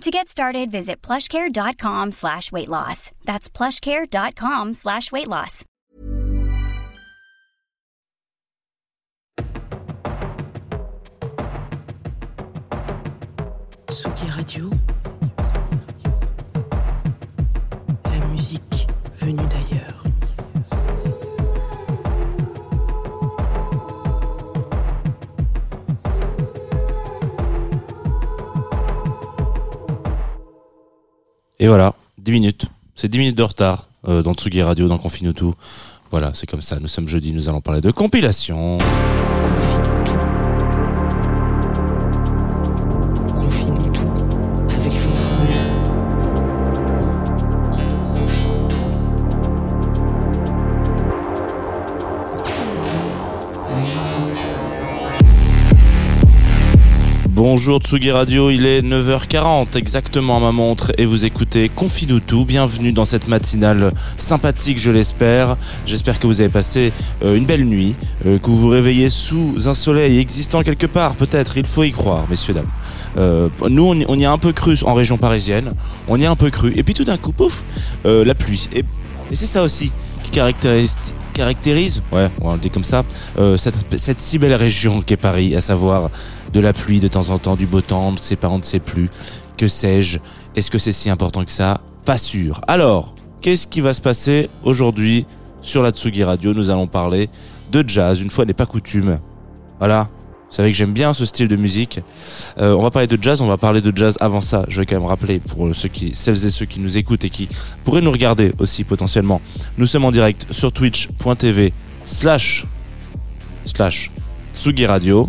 To get started, visit plushcare.com slash weight loss. That's plushcare.com slash weight loss. Tsugi Radio. La musique venue d'ailleurs. Et voilà, 10 minutes. C'est 10 minutes de retard euh, dans Tsugi Radio, dans Confine tout. Voilà, c'est comme ça. Nous sommes jeudi, nous allons parler de compilation. Bonjour Tsugi Radio, il est 9h40 exactement à ma montre et vous écoutez Confine tout. Bienvenue dans cette matinale sympathique, je l'espère. J'espère que vous avez passé euh, une belle nuit, euh, que vous vous réveillez sous un soleil existant quelque part, peut-être, il faut y croire, messieurs, dames. Euh, nous, on y, a un peu cru en région parisienne, on y a un peu cru. Et puis tout d'un coup, pouf, la pluie. Et, c'est ça aussi qui caractérise ouais, on le dit comme ça, cette si belle région qu'est Paris, à savoir de la pluie de temps en temps, du beau temps, ses parents ne sait plus, que sais-je, est-ce que c'est si important que ça? Pas sûr. Alors, qu'est-ce qui va se passer aujourd'hui sur la Tsugi Radio? Nous allons parler de jazz, une fois n'est pas coutume. Voilà. Vous savez que j'aime bien ce style de musique. Euh, on va parler de jazz, on va parler de jazz avant ça. Je vais quand même rappeler pour ceux qui, celles et ceux qui nous écoutent et qui pourraient nous regarder aussi potentiellement. Nous sommes en direct sur twitch.tv slash slash Tsugi Radio.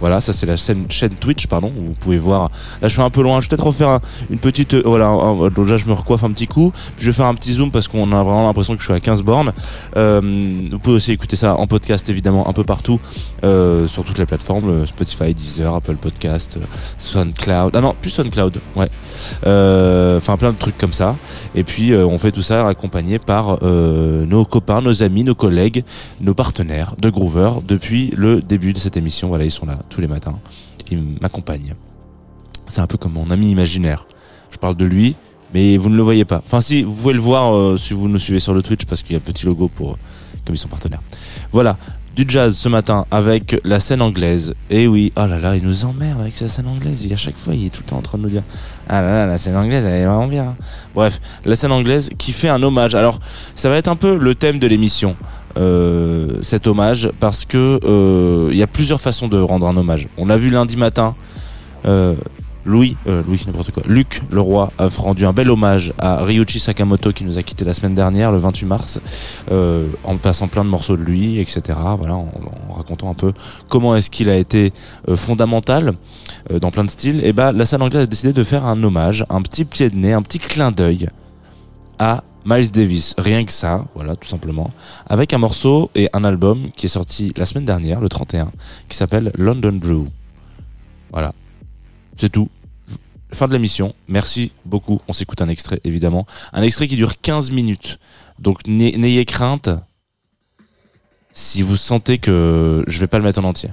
Voilà, ça c'est la chaîne, Twitch, pardon, où vous pouvez voir. Là, je suis un peu loin. Je vais peut-être refaire un- une petite. euh, voilà, un- je me recoiffe un petit coup. Je vais faire un petit zoom parce qu'on a vraiment l'impression que je suis à 15 bornes. Euh, vous pouvez aussi écouter ça en podcast, évidemment, un peu partout, euh, sur toutes les plateformes euh, Spotify, Deezer, Apple Podcast, SoundCloud. Ah non, plus SoundCloud, ouais. Enfin, plein de trucs comme ça. Et puis, on fait tout ça accompagné par nos copains, nos amis, nos collègues, nos partenaires de Groover depuis le début de cette émission. Voilà, ils sont là tous les matins. Ils m'accompagnent. C'est un peu comme mon ami imaginaire. Je parle de lui, mais vous ne le voyez pas. Enfin, si, vous pouvez le voir euh, si vous nous suivez sur le Twitch parce qu'il y a un petit logo pour, comme ils sont partenaires. Voilà. Du jazz ce matin avec la scène anglaise. Et oui, oh là là, il nous emmerde avec sa scène anglaise. Il, à chaque fois, il est tout le temps en train de nous dire Ah là là, la scène anglaise, elle est vraiment bien. Bref, la scène anglaise qui fait un hommage. Alors, ça va être un peu le thème de l'émission, euh, cet hommage, parce que euh, il y a plusieurs façons de rendre un hommage. On l'a vu lundi matin. Euh, Louis, euh, Louis, n'importe quoi. Luc Leroy a rendu un bel hommage à Ryuichi Sakamoto qui nous a quitté la semaine dernière, le 28 mars, en passant plein de morceaux de lui, etc. Voilà, en, racontant un peu comment est-ce qu'il a été fondamental dans plein de styles. Et bah, la salle anglaise a décidé de faire un hommage, un petit pied de nez, un petit clin d'œil à Miles Davis, rien que ça, voilà, tout simplement, avec un morceau et un album qui est sorti la semaine dernière, le 31, qui s'appelle London Brew. Voilà, c'est tout. Fin de l'émission. Merci beaucoup. On s'écoute un extrait, évidemment. Un extrait qui dure 15 minutes. Donc n'ay- n'ayez crainte si vous sentez que je vais pas le mettre en entier.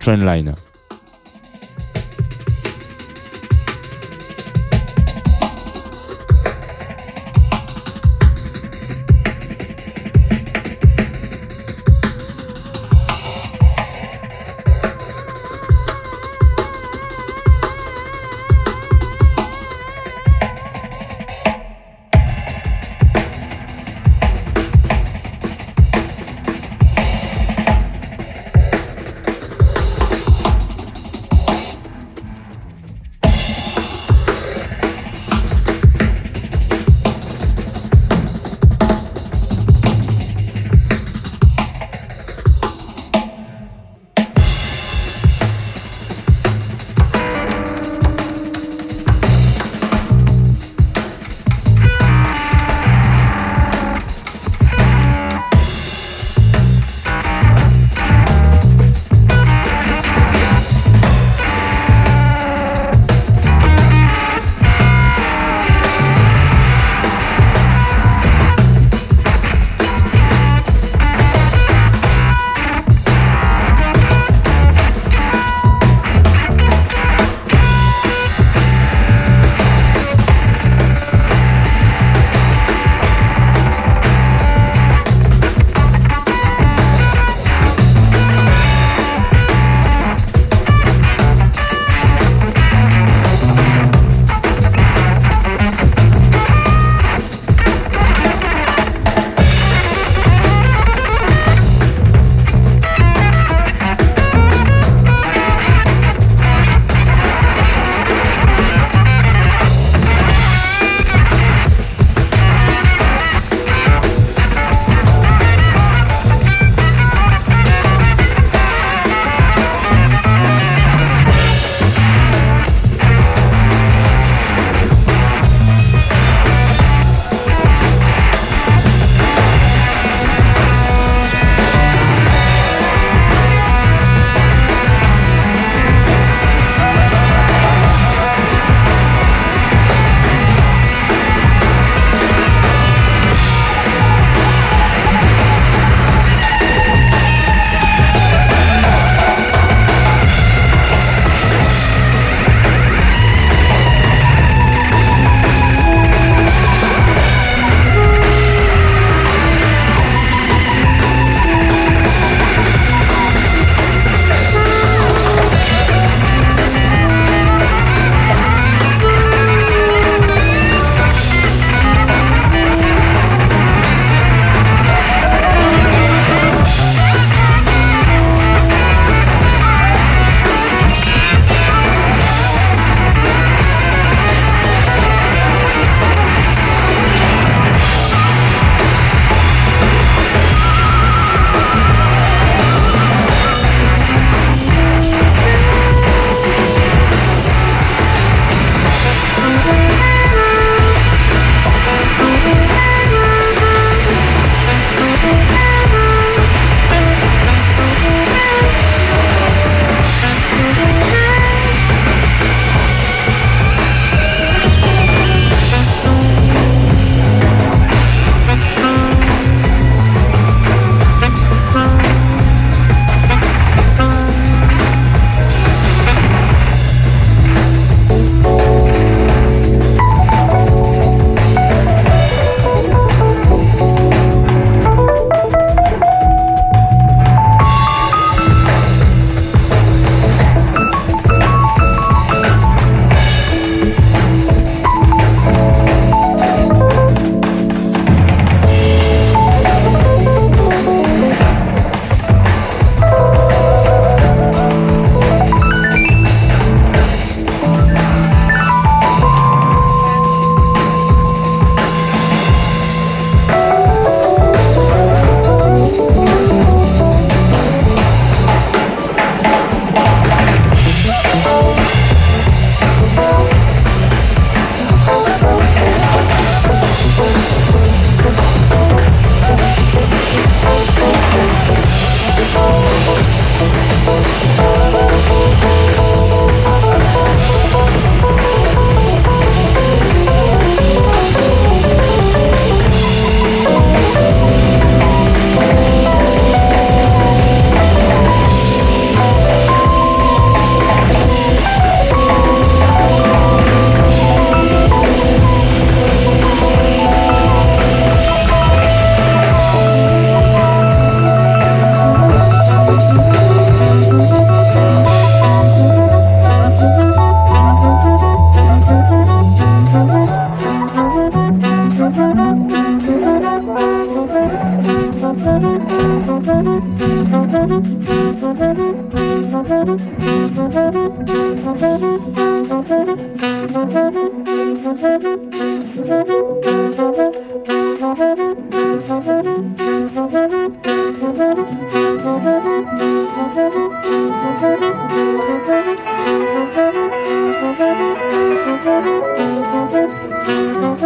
Trendline.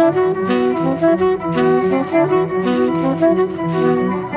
Vous êtes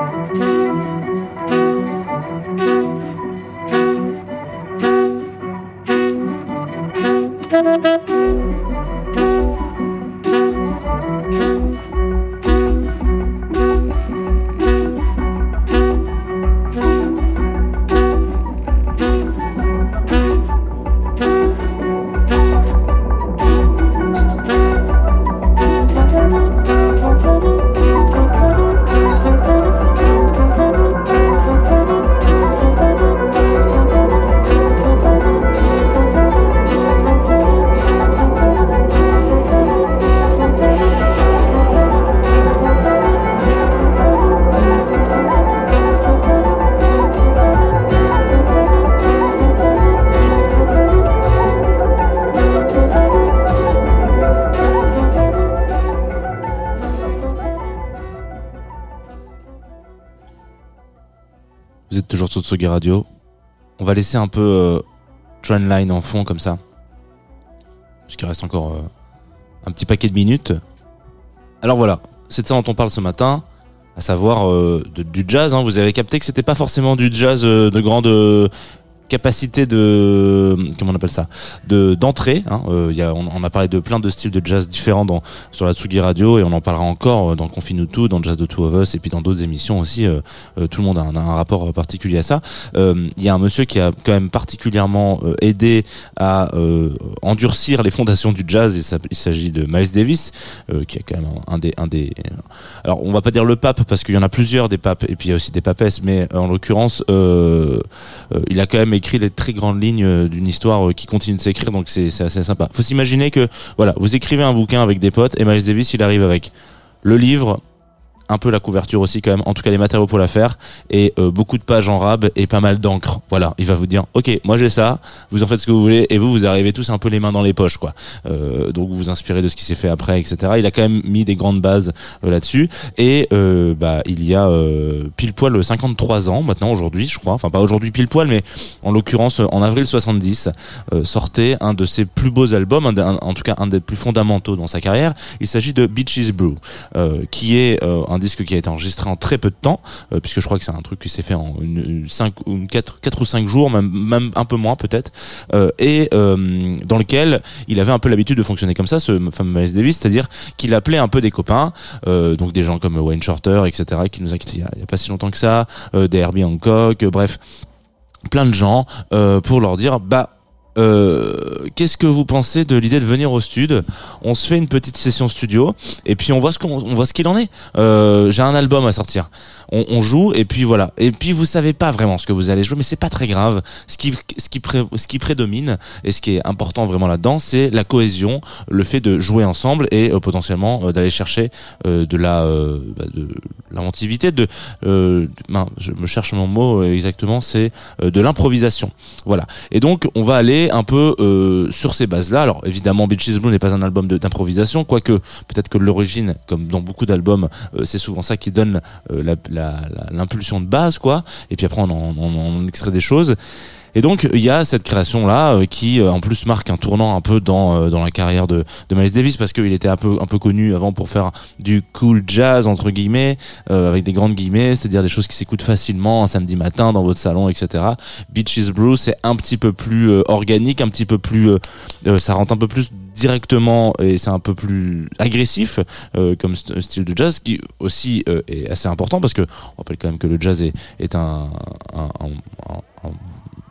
On va laisser un peu euh, Trendline en fond comme ça. Puisqu'il reste encore euh, un petit paquet de minutes. Alors voilà, c'est de ça dont on parle ce matin, à savoir euh, du jazz. hein. Vous avez capté que c'était pas forcément du jazz de grande capacité de comment on appelle ça de d'entrée hein. Euh, y a, on, on a parlé de plein de styles de jazz différents dans sur la Tsugi Radio et on en parlera encore euh, dans Confine tout dans Jazz de Two of Us et puis dans d'autres émissions aussi euh, euh, tout le monde a un, rapport particulier à ça Euh, il y a un monsieur qui a quand même particulièrement euh, aidé à euh, endurcir les fondations du jazz et il s'agit de Miles Davis euh, qui est quand même un des un des alors on va pas dire le pape parce qu'il y en a plusieurs des papes et puis il y a aussi des papesses mais euh, en l'occurrence euh, euh, il a quand même écrit les très grandes lignes d'une histoire qui continue de s'écrire donc c'est c'est assez sympa. Faut s'imaginer que voilà vous écrivez un bouquin avec des potes et Miles Davis il arrive avec le livre un peu la couverture aussi quand même, en tout cas les matériaux pour la faire, et euh, beaucoup de pages en rab et pas mal d'encre. Voilà, il va vous dire, ok, moi j'ai ça, vous en faites ce que vous voulez, et vous, vous arrivez tous un peu les mains dans les poches, quoi. Euh, donc vous vous inspirez de ce qui s'est fait après, etc. Il a quand même mis des grandes bases euh, là-dessus, et euh, bah il y a euh, pile poil 53 ans maintenant aujourd'hui, je crois, enfin pas aujourd'hui pile poil, mais en l'occurrence en avril 70 euh, sortait un de ses plus beaux albums, un un- en tout cas un des plus fondamentaux dans sa carrière. Il s'agit de Beaches Brew, qui est euh, un disque qui a été enregistré en très peu de temps, euh, puisque je crois que c'est un truc qui s'est fait en une, une cinq ou une quatre, quatre ou cinq jours, même, même un peu moins peut-être, euh, et euh, dans lequel il avait un peu l'habitude de fonctionner comme ça, ce fameux Miles Davis, c'est-à-dire qu'il appelait un peu des copains, donc des gens comme Wayne Shorter, etc., qui nous a quittés il y a, a pas si longtemps que ça, des Herbie Hancock, bref, plein de gens pour leur dire bah euh, qu'est-ce que vous pensez de l'idée de venir au stud? On se fait une petite session studio et puis on voit ce qu'on on voit ce qu'il en est. Euh, J'ai un album à sortir. On, on joue et puis voilà. Et puis vous savez pas vraiment ce que vous allez jouer, mais c'est pas très grave. Ce qui ce qui pré- ce qui prédomine et ce qui est important vraiment là-dedans, c'est la cohésion, le fait de jouer ensemble et euh, potentiellement euh, d'aller chercher de la bah, de l'inventivité, de mince, je me cherche mon mot exactement, c'est de l'improvisation. Voilà. Et donc, on va aller un peu euh, sur ces bases-là. Alors, évidemment, Beaches Blue n'est pas un album d'improvisation, quoique peut-être que l'origine, comme dans beaucoup d'albums, euh, c'est souvent ça qui donne euh, l'impulsion de base, quoi. Et puis après, on extrait des choses. Et donc il y a cette création là qui euh, en plus marque un tournant un peu dans euh, dans la carrière de de Miles Davis parce qu'il était un peu un peu connu avant pour faire du cool jazz entre guillemets euh, avec des grandes guillemets, c'est-à-dire des choses qui s'écoutent facilement un samedi matin dans votre salon, etc. Beaches Brew, c'est un petit peu plus euh, organique, un petit peu plus, euh, euh, ça rentre un peu plus directement et c'est un peu plus agressif euh, comme st- style de jazz qui aussi euh, est assez important parce que on rappelle quand même que le jazz est, est un-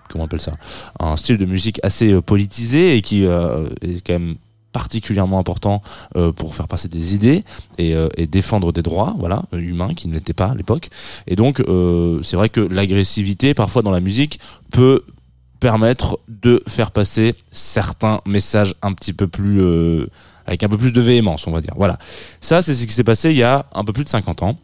comment on appelle ça un style de musique assez euh, politisé et qui euh, est quand même particulièrement important euh, pour faire passer des idées et, euh, et défendre des droits voilà humains qui ne l'étaient pas à l'époque. Et donc c'est vrai que l'agressivité parfois dans la musique peut permettre de faire passer certains messages un petit peu plus avec un peu plus de véhémence on va dire. Voilà. Ça c'est ce qui s'est passé il y a un peu plus de 50 ans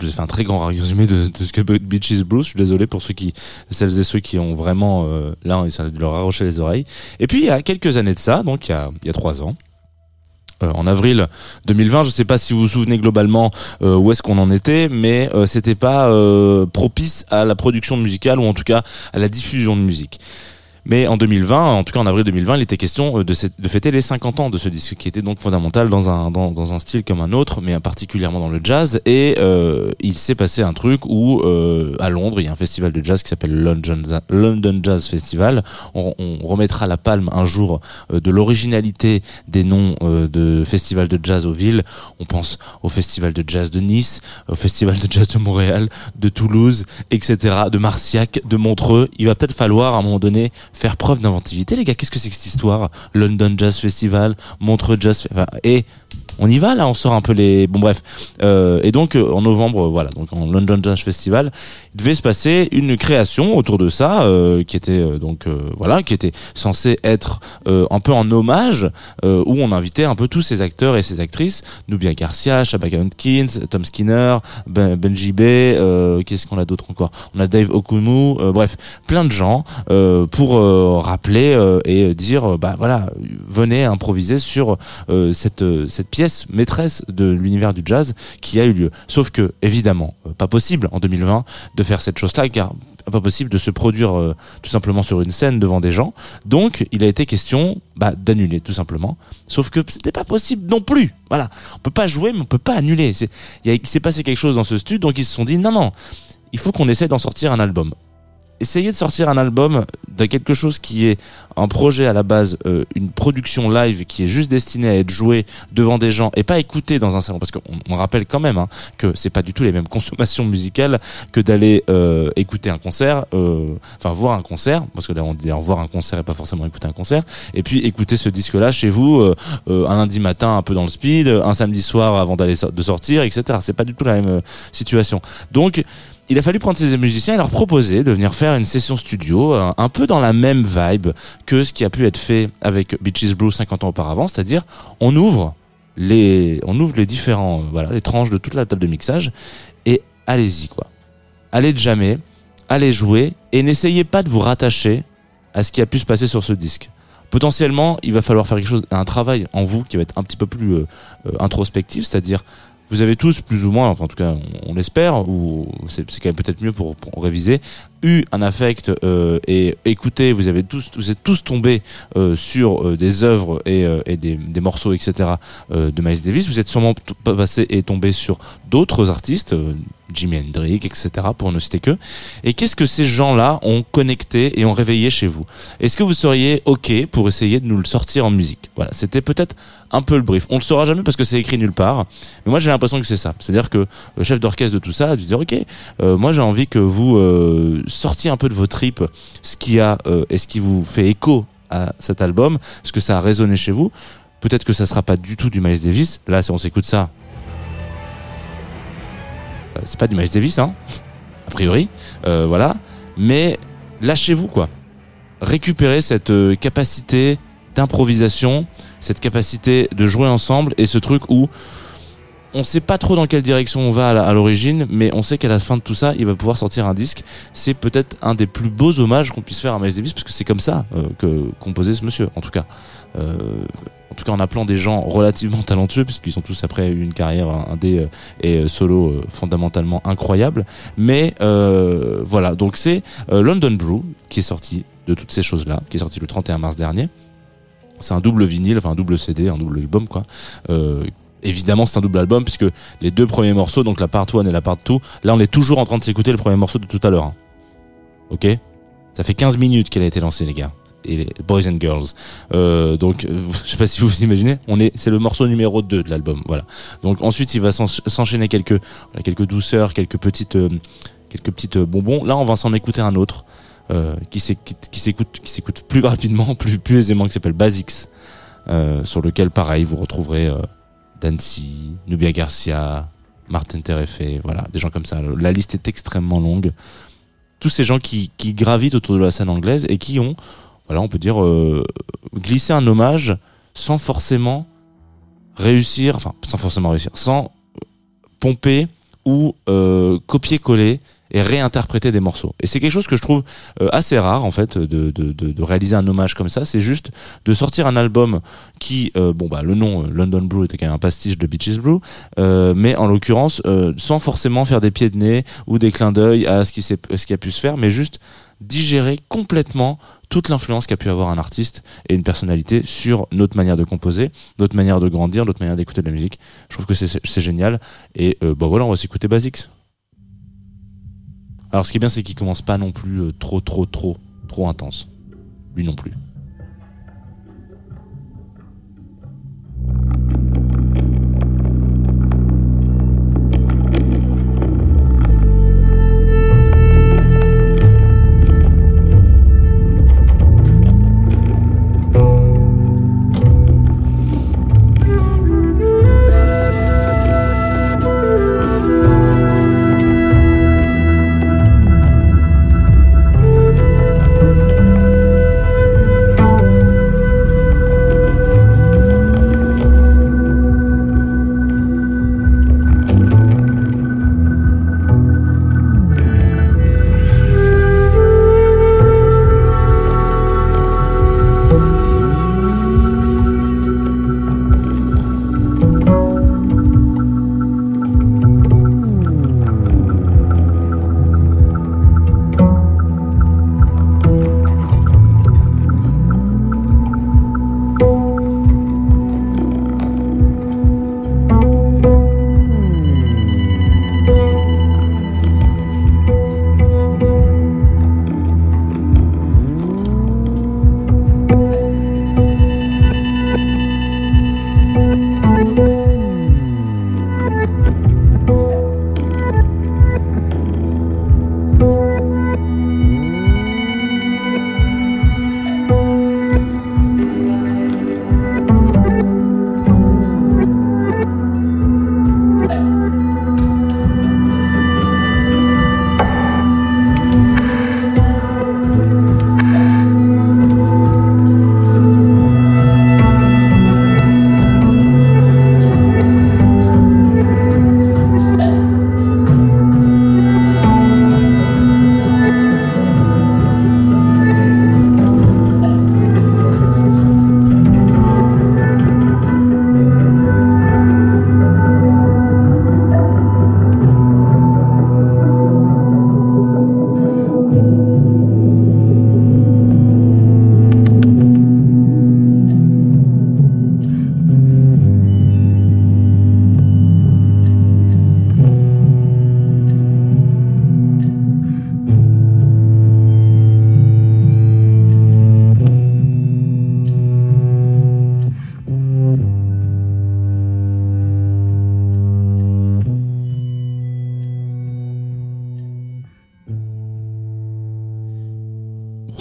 Je vous ai fait un très grand résumé de, ce que Beaches Blues. Je suis désolé pour ceux qui, celles et ceux qui ont vraiment, euh, là, ça leur arracher les oreilles. Et puis, il y a quelques années de ça, donc il y a, trois ans, euh, en avril 2020. Je sais pas si vous vous souvenez globalement euh, où est-ce qu'on en était, mais euh, c'était pas euh, propice à la production musicale ou en tout cas à la diffusion de musique. Mais en 2020, en tout cas en avril 2020, il était question euh, de, fêter les 50 ans de ce disque, qui était donc fondamental dans un, dans, dans un style comme un autre, mais particulièrement dans le jazz. Et euh, il s'est passé un truc où, euh, à Londres, il y a un festival de jazz qui s'appelle London, London Jazz Festival. On, on remettra la palme un jour euh, de l'originalité des noms euh, de festivals de jazz aux villes. On pense au festival de jazz de Nice, au festival de jazz de Montréal, de Toulouse, etc., de Marciac, de Montreux. Il va peut-être falloir à un moment donné faire preuve d'inventivité, les gars. Qu'est-ce que c'est que cette histoire? London Jazz Festival, Montreux Jazz, enfin, et on y va là, on sort un peu les. Bon bref. Euh, et donc euh, en novembre, euh, voilà, donc en London Jazz Festival, il devait se passer une création autour de ça, qui était donc voilà, qui était censé être un peu en hommage, où on invitait un peu tous ces acteurs et ces actrices, Nubia Garcia, Shabaka Hunkins, Tom Skinner, ben, Benji B, euh, qu'est-ce qu'on a d'autre encore? On a Dave Okumu, bref, plein de gens pour rappeler et dire, bah voilà, venez improviser sur cette cette pièce maîtresse de l'univers du jazz qui a eu lieu. Sauf que évidemment, euh, pas possible en 2020 de faire cette chose-là car pas possible de se produire euh, tout simplement sur une scène devant des gens. Donc, il a été question bah, d'annuler tout simplement. Sauf que c'était pas possible non plus. Voilà, on peut pas jouer, mais on peut pas annuler. Il s'est passé quelque chose dans ce studio, donc ils se sont dit non non, il faut qu'on essaie d'en sortir un album. Essayer de sortir un album de quelque chose qui est un projet à la base, euh, une production live qui est juste destinée à être jouée devant des gens et pas écoutée dans un salon, parce qu'on on rappelle quand même hein, que c'est pas du tout les mêmes consommations musicales que d'aller euh, écouter un concert, euh, enfin voir un concert, parce que là on dit voir un concert et pas forcément écouter un concert, et puis écouter ce disque-là chez vous euh, euh, un lundi matin un peu dans le speed, un samedi soir avant d'aller de sortir, etc. C'est pas du tout la même situation. Donc il a fallu prendre ces musiciens et leur proposer de venir faire une session studio euh, un peu dans la même vibe que ce qui a pu être fait avec Beaches Blue 50 ans auparavant, c'est-à-dire on ouvre les on ouvre les différents euh, voilà les tranches de toute la table de mixage et allez-y quoi. Allez de jamais, allez jouer et n'essayez pas de vous rattacher à ce qui a pu se passer sur ce disque. Potentiellement, il va falloir faire quelque chose, un travail en vous qui va être un petit peu plus euh, introspectif, c'est-à-dire vous avez tous plus ou moins, enfin en tout cas on, l'espère, ou c'est c'est quand même peut-être mieux pour, pour réviser, eu un affect euh, et écoutez, vous avez tous, vous êtes tous tombés euh, sur euh, des œuvres et, euh, et des, des morceaux, etc. euh, de Miles Davis. Vous êtes sûrement passé et tombé sur d'autres artistes, euh, Jimi Hendrix, etc. pour ne citer que. Et qu'est-ce que ces gens-là ont connecté et ont réveillé chez vous? Est-ce que vous seriez ok pour essayer de nous le sortir en musique? Voilà, c'était peut-être un peu le brief. On le saura jamais parce que c'est écrit nulle part. Mais moi j'ai l'impression que c'est ça. C'est-à-dire que le chef d'orchestre de tout ça a dû dire ok, moi j'ai envie que vous euh, sortiez un peu de vos tripes ce qui a euh, et ce qui vous fait écho à cet album, ce que ça a résonné chez vous? Peut-être que ça sera pas du tout du Miles Davis. Là, si on s'écoute ça, euh, c'est pas du Miles Davis, hein, a priori. Euh, voilà. Mais lâchez-vous, quoi. Récupérez cette euh, capacité d'improvisation, cette capacité de jouer ensemble et ce truc où on sait pas trop dans quelle direction on va à l'origine, mais on sait qu'à la fin de tout ça, il va pouvoir sortir un disque. C'est peut-être un des plus beaux hommages qu'on puisse faire à Miles Davis, parce que c'est comme ça euh, que composait ce monsieur, en tout cas. Euh, en tout cas, en appelant des gens relativement talentueux, puisqu'ils ont tous après eu une carrière indé euh, et euh, solo fondamentalement incroyable. Mais voilà, donc c'est London Brew qui est sorti de toutes ces choses-là, qui est sorti le 31 mars dernier. C'est un double vinyle, enfin un double CD, un double album quoi. Évidemment, c'est un double album puisque les deux premiers morceaux, donc la part 1 et la part 2, là on est toujours en train de s'écouter le premier morceau de tout à l'heure. hein. Ok? Ça fait 15 minutes qu'elle a été lancée les gars. Et les Boys and Girls. Euh, donc, euh, je sais pas si vous vous imaginez, on est, c'est le morceau numéro 2 de l'album. Voilà. Donc ensuite, il va s'en- s'enchaîner quelques, quelques douceurs, quelques petites, euh, quelques petites euh, bonbons. Là, on va s'en écouter un autre euh, qui s'écoute, qui s'écoute, plus rapidement, plus, plus aisément, qui s'appelle Basics, sur lequel, pareil, vous retrouverez Dancy, Nubia Garcia, Martin Terefé, voilà, des gens comme ça. La liste est extrêmement longue. Tous ces gens qui, qui gravitent autour de la scène anglaise et qui ont, voilà, on peut dire, euh, glissé un hommage sans forcément réussir, enfin, sans forcément réussir, sans pomper ou euh, copier-coller et réinterpréter des morceaux. Et c'est quelque chose que je trouve euh, assez rare en fait de, de, de, de réaliser un hommage comme ça. C'est juste de sortir un album qui, euh, bon bah le nom euh, London Brew était quand même un pastiche de Beaches Brew, euh, mais en l'occurrence euh, sans forcément faire des pieds de nez ou des clins d'œil à ce qui, s'est- ce qui a pu se faire, mais juste digérer complètement toute l'influence qu'a pu avoir un artiste et une personnalité sur notre manière de composer, notre manière de grandir, notre manière d'écouter de la musique. Je trouve que c'est génial. Et euh, bah voilà, on va s'écouter Basics. Alors ce qui est bien, c'est qu'il commence pas non plus euh, trop, trop, trop, trop intense. Lui non plus.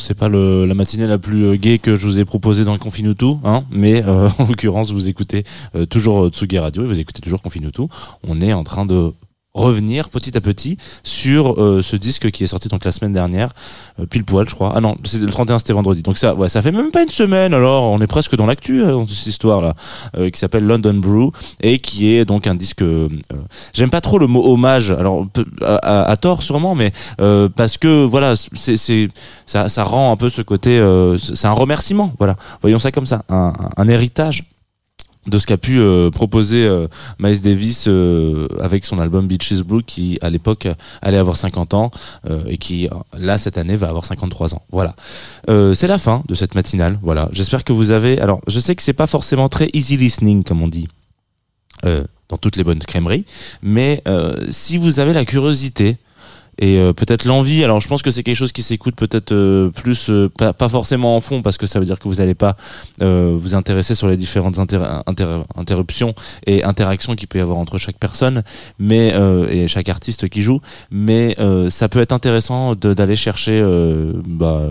C'est pas la matinée la plus euh, gaie que je vous ai proposée dans le Confinutu, hein, mais euh, en l'occurrence, vous écoutez euh, toujours Tsugi Radio et vous écoutez toujours Confinutu. On est en train de revenir petit à petit sur euh, ce disque qui est sorti donc la semaine dernière, euh, pile poil, je crois. Ah non, c'est le 31, c'était vendredi. Donc ça, ouais, ça fait même pas une semaine. Alors, on est presque dans l'actu euh, dans cette histoire là, euh, qui s'appelle London Brew et qui est donc un disque. euh, J'aime pas trop le mot hommage. Alors à, tort sûrement, mais euh, parce que voilà, c'est c'est ça, ça rend un peu ce côté. euh, c'est un remerciement. Voilà, voyons ça comme ça, un, un héritage de ce qu'a pu euh, proposer euh, Miles Davis euh, avec son album Beaches Blue qui à l'époque allait avoir 50 ans et qui là cette année va avoir 53 ans. Voilà. C'est la fin de cette matinale. Voilà. J'espère que vous avez alors je sais que c'est pas forcément très easy listening comme on dit dans toutes les bonnes crèmeries, mais si vous avez la curiosité et euh, peut-être l'envie. Alors je pense que c'est quelque chose qui s'écoute peut-être euh, plus euh, pas, pas forcément en fond parce que ça veut dire que vous n'allez pas vous intéresser sur les différentes inter- inter- interruptions et interactions qu'il peut y avoir entre chaque personne, mais et chaque artiste qui joue. Mais ça peut être intéressant d'aller chercher bah,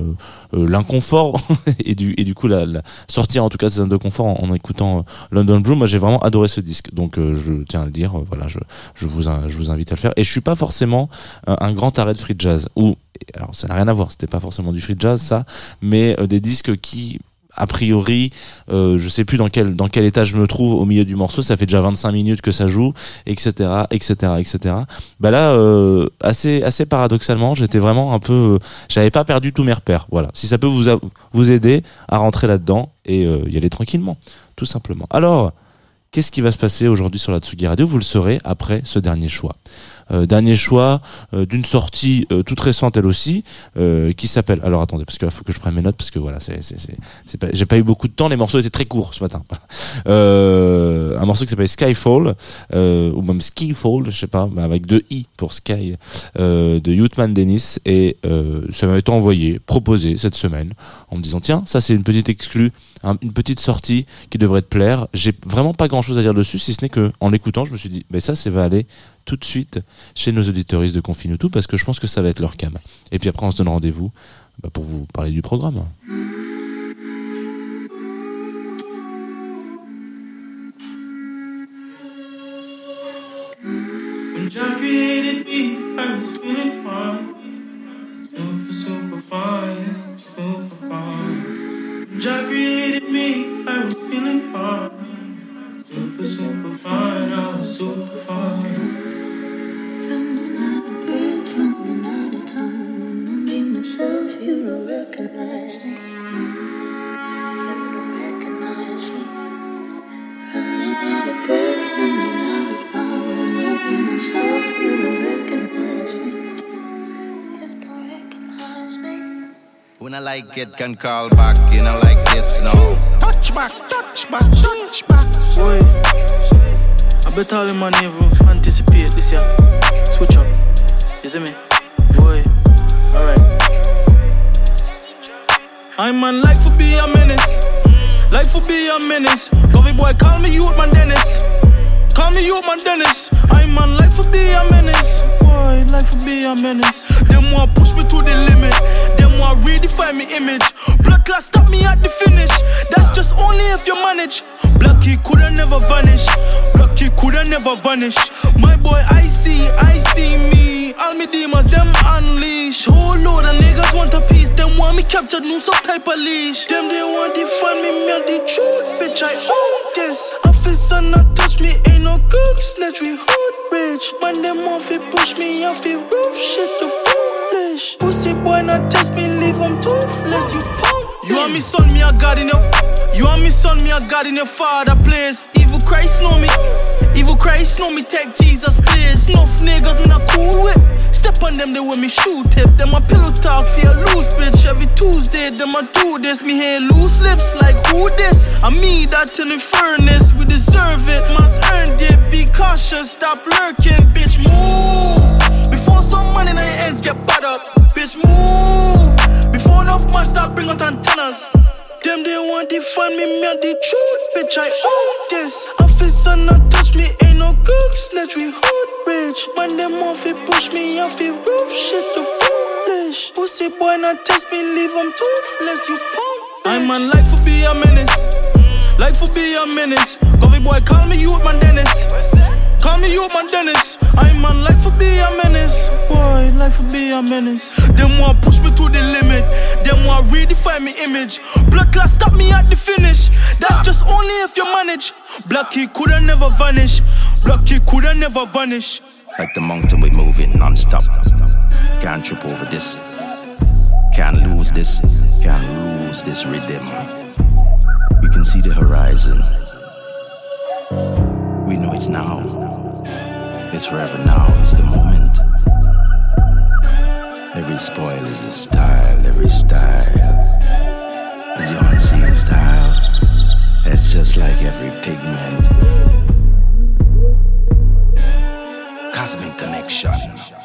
l'inconfort et du et du coup la, la- sortir en tout cas de sa zone de confort en, écoutant London Blue. Moi j'ai vraiment adoré ce disque, donc je tiens à le dire. Voilà, je je vous je vous invite à le faire. Et je suis pas forcément un grand arrêt de free jazz ou alors ça n'a rien à voir c'était pas forcément du free jazz ça mais euh, des disques qui a priori, euh, je sais plus dans quel dans quel état je me trouve au milieu du morceau. Ça fait déjà 25 minutes que ça joue, etc., etc., etc. Bah là, euh, assez assez paradoxalement, j'étais vraiment un peu, euh, j'avais pas perdu tous mes repères. Voilà. Si ça peut vous vous aider à rentrer là-dedans et y aller tranquillement, tout simplement. Alors. Qu'est-ce qui va se passer aujourd'hui sur la Tsugi Radio? Vous le saurez après ce dernier choix. Euh, dernier choix euh, d'une sortie euh, toute récente elle aussi, qui s'appelle. Alors attendez, parce qu'il faut que je prenne mes notes parce que voilà, c'est c'est pas, j'ai pas eu beaucoup de temps. Les morceaux étaient très courts ce matin. un morceau qui s'appelle Skyfall ou même Skyfall, je sais pas, avec deux i pour Sky de Youthman Dennis et ça m'a été envoyé, proposé cette semaine en me disant tiens, ça c'est une petite exclue une petite sortie qui devrait te plaire. J'ai vraiment pas grand chose à dire dessus, si ce n'est que en l'écoutant, je me suis dit, mais ça, ça va aller tout de suite chez nos auditoristes de Confinutu parce que je pense que ça va être leur cam. Et puis après, on se donne rendez-vous bah, pour vous parler du programme. Can call back. You know, like this, no. Touch back, touch back, touch back. Boy, I bet all the man even anticipate this year. Switch up. You see me? Boy, alright. I'm man like for be a menace. Like for be a menace. Govy boy, call me youth man Dennis. Call me youth man Dennis. I'm man like for be a menace. Boy, like for be a menace. Them want push me to the limit. Them want redefine me image. Blood class stop me at the finish. That's just only if you manage. Blacky coulda never vanish. Blacky coulda never vanish. My boy, I see, I see me. All me demons, them unleash. Whole load of niggas want a piece. Them want me captured, no some type of leash. Them they want define me, me the truth, bitch. I own this. Officer not touch me, ain't no cook snatch. We hood rich. Man, them want fi push me off the roof. Shit, the foolish. Pussy boy, not test me, leave him toothless. You. You want me son, me a God in your. You want me son, me a God in your father place. Evil Christ know me. Evil Christ know me. Take Jesus place. Snuff niggas, me not cool with. Step on them, they with me shoe tip. Them a pillow talk for your loose bitch. Every Tuesday, them a do this. Me hear loose lips like who this? I me that in the furnace. We deserve it. Must earn it. Be cautious. Stop lurking, bitch. Move before some money in the ends get bad up. Bitch, move before enough man start bring out antennas. Them they want to find me, me the truth, bitch. I own this. I Officer not touch me, ain't no cook snatch. We hood rich. When them off it push me off it roof, shit the foolish. Pussy boy not test me, leave him toothless. You punk. I'm man like for be a menace, like for be a menace. Govy boy call me youth man Dennis. Call me youth man Dennis. I'm man like for be a menace. Boy, like for be a menace. Them want push me to the limit. Them want redefine me image. Blood class stop me at the finish. That's just only if you manage. Blacky coulda never vanish. Blacky coulda never vanish. Like the mountain, we moving non-stop. Can't trip over this. Can't lose this. Can't lose this rhythm. We can see the horizon. We know it's now. It's forever now. It's the moment. Every spoil is a style. Every style is your unseen style. It's just like every pigment. Cosmic connection.